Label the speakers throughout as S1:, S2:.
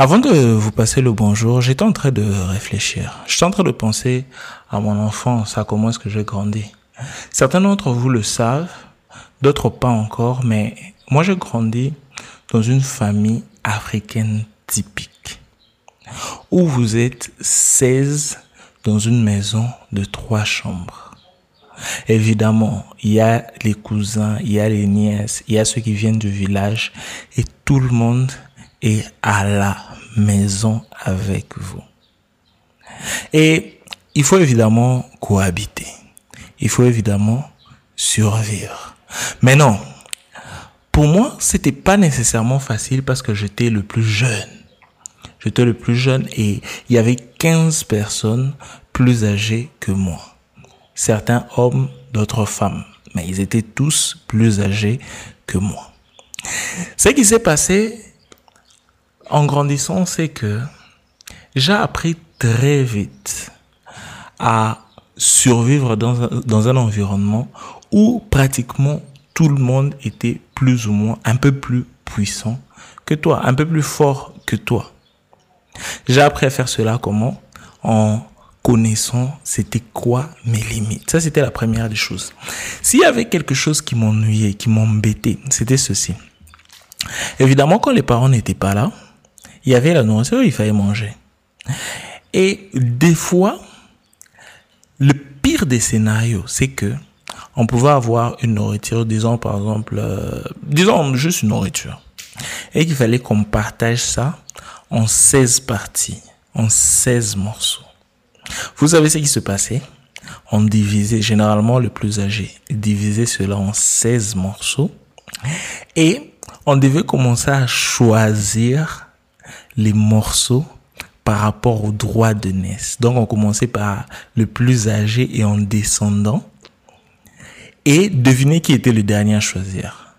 S1: Avant de vous passer le bonjour, j'étais en train de réfléchir. J'étais en train de penser à mon enfance, à comment est-ce que j'ai grandi. Certains d'entre vous le savent, d'autres pas encore, mais moi j'ai grandi dans une famille africaine typique. Où vous êtes 16 dans une maison de trois chambres. Évidemment, il y a les cousins, il y a les nièces, il y a ceux qui viennent du village et tout le monde est à la maison avec vous. Et il faut évidemment cohabiter. Il faut évidemment survivre. Mais non, pour moi, c'était pas nécessairement facile parce que j'étais le plus jeune. J'étais le plus jeune et il y avait 15 personnes plus âgées que moi. Certains hommes, d'autres femmes. Mais ils étaient tous plus âgés que moi. Ce qui s'est passé en grandissant, c'est que j'ai appris très vite à survivre dans un, dans un environnement où pratiquement tout le monde était plus ou moins un peu plus puissant que toi, un peu plus fort que toi. J'ai appris à faire cela comment? En connaissant c'était quoi mes limites. Ça, c'était la première des choses. S'il y avait quelque chose qui m'ennuyait, qui m'embêtait, c'était ceci. Évidemment, quand les parents n'étaient pas là, il y avait la nourriture, il fallait manger. Et des fois, le pire des scénarios, c'est que on pouvait avoir une nourriture, disons par exemple, euh, disons juste une nourriture, et qu'il fallait qu'on partage ça en 16 parties, en 16 morceaux. Vous savez ce qui se passait? On divisait, généralement le plus âgé, divisait cela en 16 morceaux, et on devait commencer à choisir les morceaux par rapport au droit de naissance. Donc on commençait par le plus âgé et en descendant. Et devinez qui était le dernier à choisir?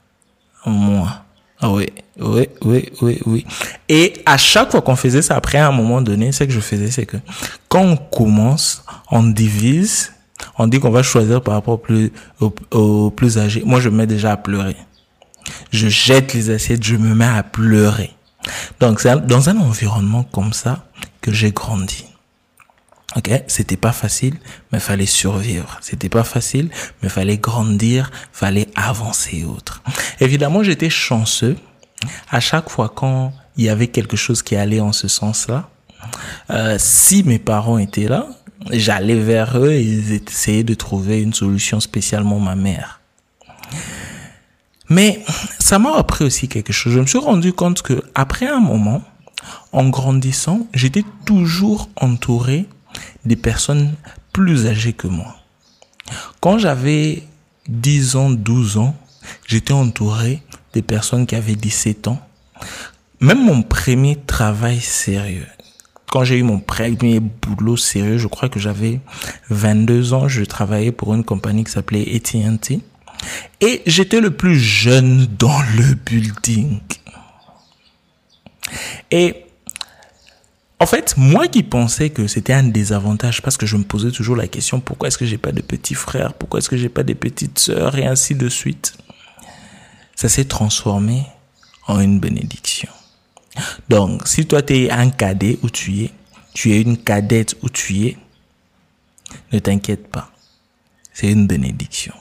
S1: Moi. Ah oui, oui, oui, oui, oui. Et à chaque fois qu'on faisait ça, après un moment donné, ce que je faisais, c'est que quand on commence, on divise, on dit qu'on va choisir par rapport au plus, au plus âgé. Moi, je me mets déjà à pleurer. Je jette les assiettes, je me mets à pleurer. Donc c'est dans un environnement comme ça que j'ai grandi. Ok, c'était pas facile, mais fallait survivre. C'était pas facile, mais fallait grandir, fallait avancer et autres. Évidemment, j'étais chanceux. À chaque fois quand il y avait quelque chose qui allait en ce sens-là, euh, si mes parents étaient là, j'allais vers eux et ils essayaient de trouver une solution, spécialement ma mère. Mais ça m'a appris aussi quelque chose. Je me suis rendu compte que après un moment, en grandissant, j'étais toujours entouré des personnes plus âgées que moi. Quand j'avais 10 ans, 12 ans, j'étais entouré des personnes qui avaient 17 ans. Même mon premier travail sérieux, quand j'ai eu mon premier boulot sérieux, je crois que j'avais 22 ans, je travaillais pour une compagnie qui s'appelait AT&T. Et j'étais le plus jeune dans le building. Et en fait, moi qui pensais que c'était un désavantage parce que je me posais toujours la question pourquoi est-ce que j'ai pas de petits frères, pourquoi est-ce que j'ai pas de petites sœurs? Et ainsi de suite. Ça s'est transformé en une bénédiction. Donc, si toi tu es un cadet où tu es, tu es une cadette où tu es, ne t'inquiète pas. C'est une bénédiction.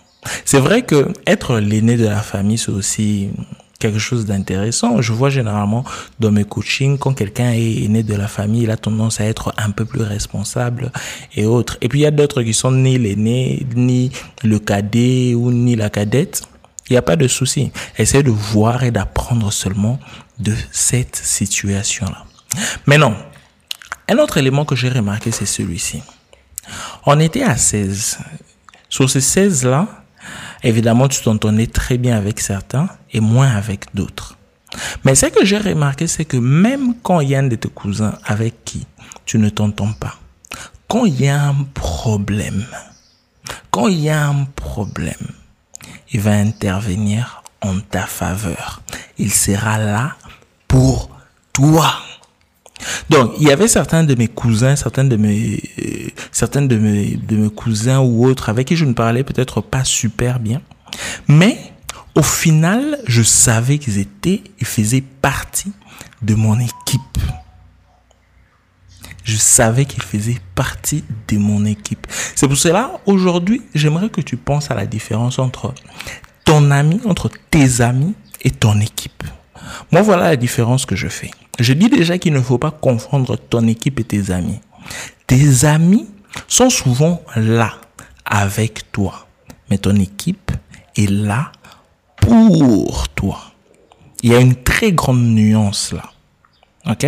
S1: C'est vrai que être l'aîné de la famille, c'est aussi quelque chose d'intéressant. Je vois généralement dans mes coachings, quand quelqu'un est aîné de la famille, il a tendance à être un peu plus responsable et autres. Et puis il y a d'autres qui sont ni l'aîné, ni le cadet ou ni la cadette. Il n'y a pas de souci. Essaye de voir et d'apprendre seulement de cette situation-là. Mais non. Un autre élément que j'ai remarqué, c'est celui-ci. On était à 16. Sur ces 16-là, Évidemment, tu t'entendais très bien avec certains et moins avec d'autres. Mais ce que j'ai remarqué, c'est que même quand il y a un de tes cousins avec qui tu ne t'entends pas, quand il y a un problème, quand il y a un problème, il va intervenir en ta faveur. Il sera là pour toi. Donc, il y avait certains de mes cousins, certains de mes, certains de mes, de mes cousins ou autres avec qui je ne parlais peut-être pas super bien. Mais, au final, je savais qu'ils étaient, ils faisaient partie de mon équipe. Je savais qu'il faisait partie de mon équipe. C'est pour cela, aujourd'hui, j'aimerais que tu penses à la différence entre ton ami, entre tes amis et ton équipe. Moi, voilà la différence que je fais. Je dis déjà qu'il ne faut pas confondre ton équipe et tes amis. Tes amis sont souvent là avec toi, mais ton équipe est là pour toi. Il y a une très grande nuance là. OK?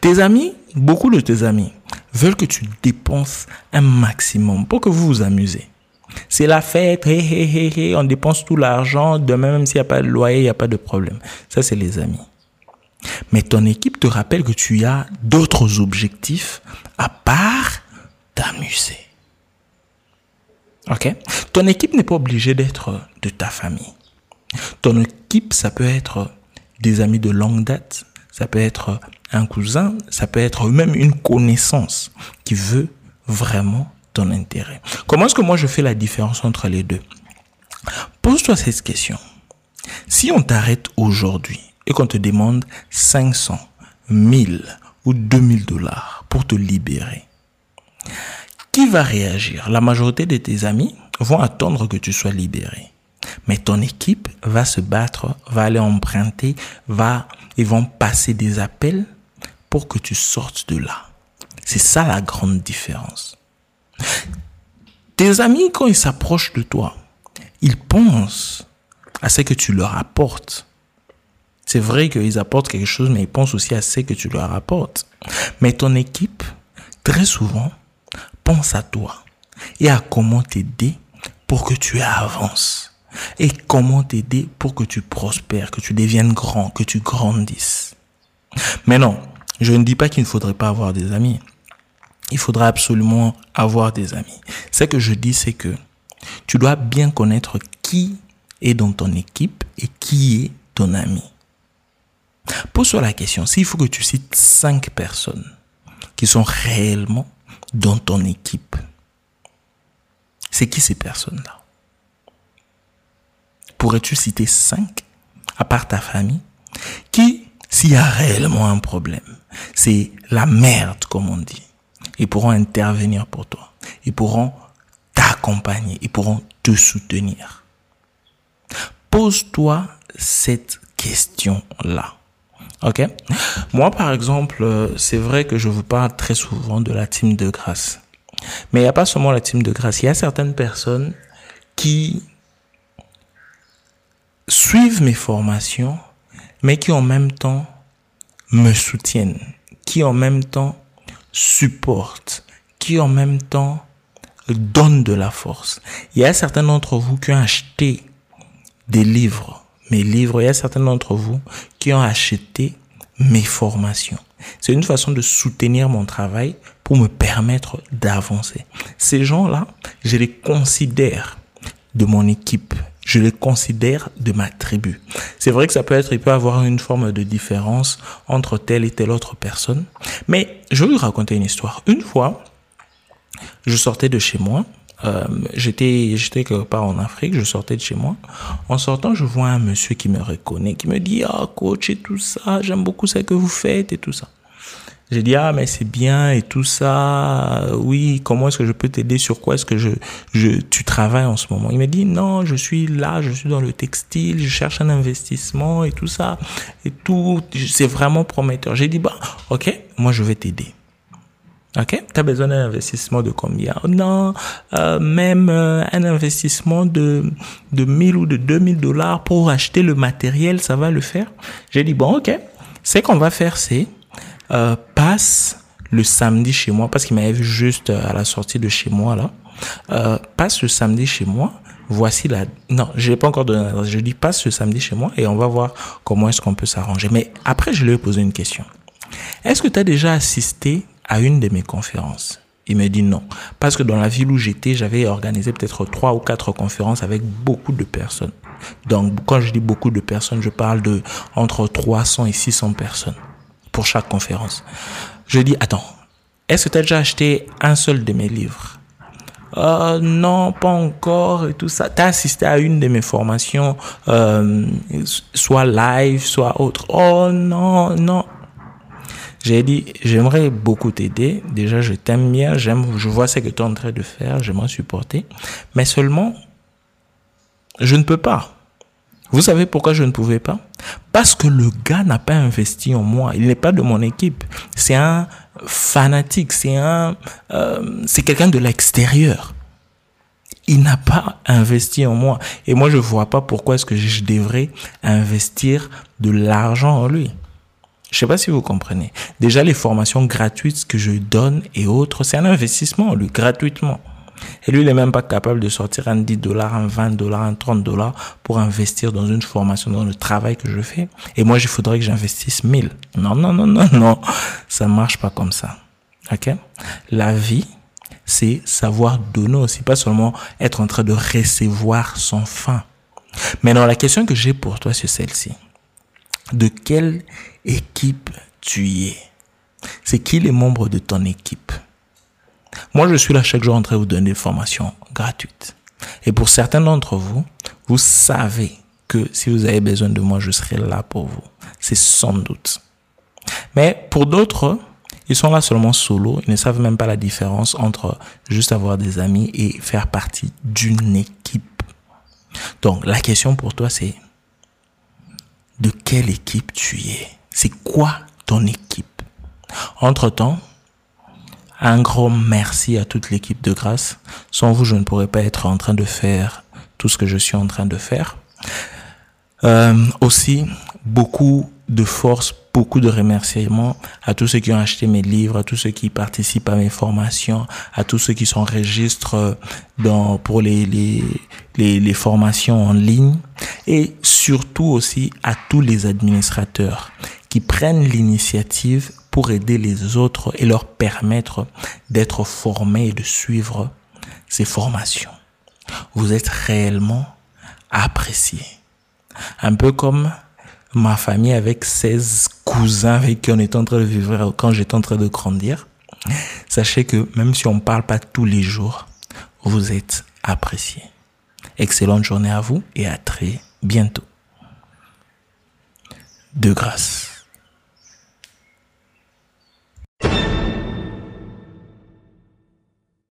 S1: Tes amis, beaucoup de tes amis veulent que tu dépenses un maximum pour que vous vous amusez. C'est la fête, hé, hé, hé, on dépense tout l'argent, demain même s'il n'y a pas de loyer, il n'y a pas de problème. Ça, c'est les amis. Mais ton équipe te rappelle que tu as d'autres objectifs à part t'amuser. Ok? Ton équipe n'est pas obligée d'être de ta famille. Ton équipe, ça peut être des amis de longue date, ça peut être un cousin, ça peut être même une connaissance qui veut vraiment ton intérêt. Comment est-ce que moi je fais la différence entre les deux? Pose-toi cette question. Si on t'arrête aujourd'hui et qu'on te demande 500, 1000 ou 2000 dollars pour te libérer, qui va réagir? La majorité de tes amis vont attendre que tu sois libéré. Mais ton équipe va se battre, va aller emprunter, va, ils vont passer des appels pour que tu sortes de là. C'est ça la grande différence. Tes amis, quand ils s'approchent de toi, ils pensent à ce que tu leur apportes. C'est vrai qu'ils apportent quelque chose, mais ils pensent aussi à ce que tu leur apportes. Mais ton équipe, très souvent, pense à toi et à comment t'aider pour que tu avances. Et comment t'aider pour que tu prospères, que tu deviennes grand, que tu grandisses. Mais non, je ne dis pas qu'il ne faudrait pas avoir des amis il faudra absolument avoir des amis. Ce que je dis, c'est que tu dois bien connaître qui est dans ton équipe et qui est ton ami. Pose-toi la question, s'il faut que tu cites cinq personnes qui sont réellement dans ton équipe, c'est qui ces personnes-là? Pourrais-tu citer cinq, à part ta famille, qui, s'il y a réellement un problème, c'est la merde, comme on dit, ils pourront intervenir pour toi. Ils pourront t'accompagner. Ils pourront te soutenir? Pose-toi cette question-là. Ok Moi, par exemple, c'est vrai que je vous parle très souvent de la team de grâce. Mais il n'y a pas seulement la team de grâce. Il y a certaines personnes qui suivent mes formations, mais qui en même temps me soutiennent, qui en même temps supporte, qui en même temps donne de la force. Il y a certains d'entre vous qui ont acheté des livres, mes livres, il y a certains d'entre vous qui ont acheté mes formations. C'est une façon de soutenir mon travail pour me permettre d'avancer. Ces gens-là, je les considère de mon équipe je les considère de ma tribu. C'est vrai que ça peut être, il peut avoir une forme de différence entre telle et telle autre personne. Mais je vais vous raconter une histoire. Une fois, je sortais de chez moi. Euh, j'étais, j'étais quelque part en Afrique, je sortais de chez moi. En sortant, je vois un monsieur qui me reconnaît, qui me dit, ah, coach et tout ça, j'aime beaucoup ce que vous faites et tout ça. J'ai dit, ah, mais c'est bien et tout ça. Oui, comment est-ce que je peux t'aider? Sur quoi est-ce que je, je, tu travailles en ce moment? Il m'a dit, non, je suis là, je suis dans le textile, je cherche un investissement et tout ça. Et tout, c'est vraiment prometteur. J'ai dit, bah, ok, moi je vais t'aider. Ok, tu as besoin d'un investissement de combien? Non, euh, même euh, un investissement de de 1000 ou de 2000 dollars pour acheter le matériel, ça va le faire? J'ai dit bon, ok. Ce qu'on va faire, c'est euh, passe le samedi chez moi, parce qu'il m'avait vu juste euh, à la sortie de chez moi, là. Euh, passe le samedi chez moi. Voici la... Non, je n'ai pas encore donné l'adresse. Je dis passe le samedi chez moi et on va voir comment est-ce qu'on peut s'arranger. Mais après, je lui ai posé une question. Est-ce que tu as déjà assisté à une de mes conférences il me dit non. Parce que dans la ville où j'étais, j'avais organisé peut-être trois ou quatre conférences avec beaucoup de personnes. Donc, quand je dis beaucoup de personnes, je parle de entre 300 et 600 personnes pour chaque conférence. Je dis, attends, est-ce que tu as déjà acheté un seul de mes livres? Euh, non, pas encore et tout ça. Tu as assisté à une de mes formations, euh, soit live, soit autre. Oh non, non. J'ai dit, j'aimerais beaucoup t'aider. Déjà, je t'aime bien, j'aime, je vois ce que tu es en train de faire, j'aimerais supporter. Mais seulement, je ne peux pas. Vous savez pourquoi je ne pouvais pas? Parce que le gars n'a pas investi en moi. Il n'est pas de mon équipe. C'est un fanatique. C'est un, euh, c'est quelqu'un de l'extérieur. Il n'a pas investi en moi. Et moi, je vois pas pourquoi est-ce que je devrais investir de l'argent en lui. Je sais pas si vous comprenez. Déjà, les formations gratuites que je donne et autres, c'est un investissement en lui, gratuitement. Et lui, il n'est même pas capable de sortir un 10 dollars, un 20 dollars, un 30 dollars pour investir dans une formation, dans le travail que je fais. Et moi, il faudrait que j'investisse 1000. Non, non, non, non, non. Ça marche pas comme ça. OK? La vie, c'est savoir donner aussi, pas seulement être en train de recevoir sans fin. Maintenant, la question que j'ai pour toi, c'est celle-ci. De quelle équipe tu es? C'est qui les membres de ton équipe? Moi, je suis là chaque jour en train de vous donner des formations gratuites. Et pour certains d'entre vous, vous savez que si vous avez besoin de moi, je serai là pour vous. C'est sans doute. Mais pour d'autres, ils sont là seulement solo. Ils ne savent même pas la différence entre juste avoir des amis et faire partie d'une équipe. Donc, la question pour toi, c'est quelle équipe tu es? C'est quoi ton équipe? Entre-temps, un grand merci à toute l'équipe de grâce. Sans vous, je ne pourrais pas être en train de faire tout ce que je suis en train de faire. Euh, aussi, beaucoup de force, beaucoup de remerciements à tous ceux qui ont acheté mes livres, à tous ceux qui participent à mes formations, à tous ceux qui s'enregistrent dans, pour les, les formations en ligne et surtout aussi à tous les administrateurs qui prennent l'initiative pour aider les autres et leur permettre d'être formés et de suivre ces formations. Vous êtes réellement appréciés. Un peu comme ma famille avec 16 cousins avec qui on est en train de vivre quand j'étais en train de grandir. Sachez que même si on ne parle pas tous les jours, vous êtes appréciés. Excellente journée à vous et à très bientôt. De grâce.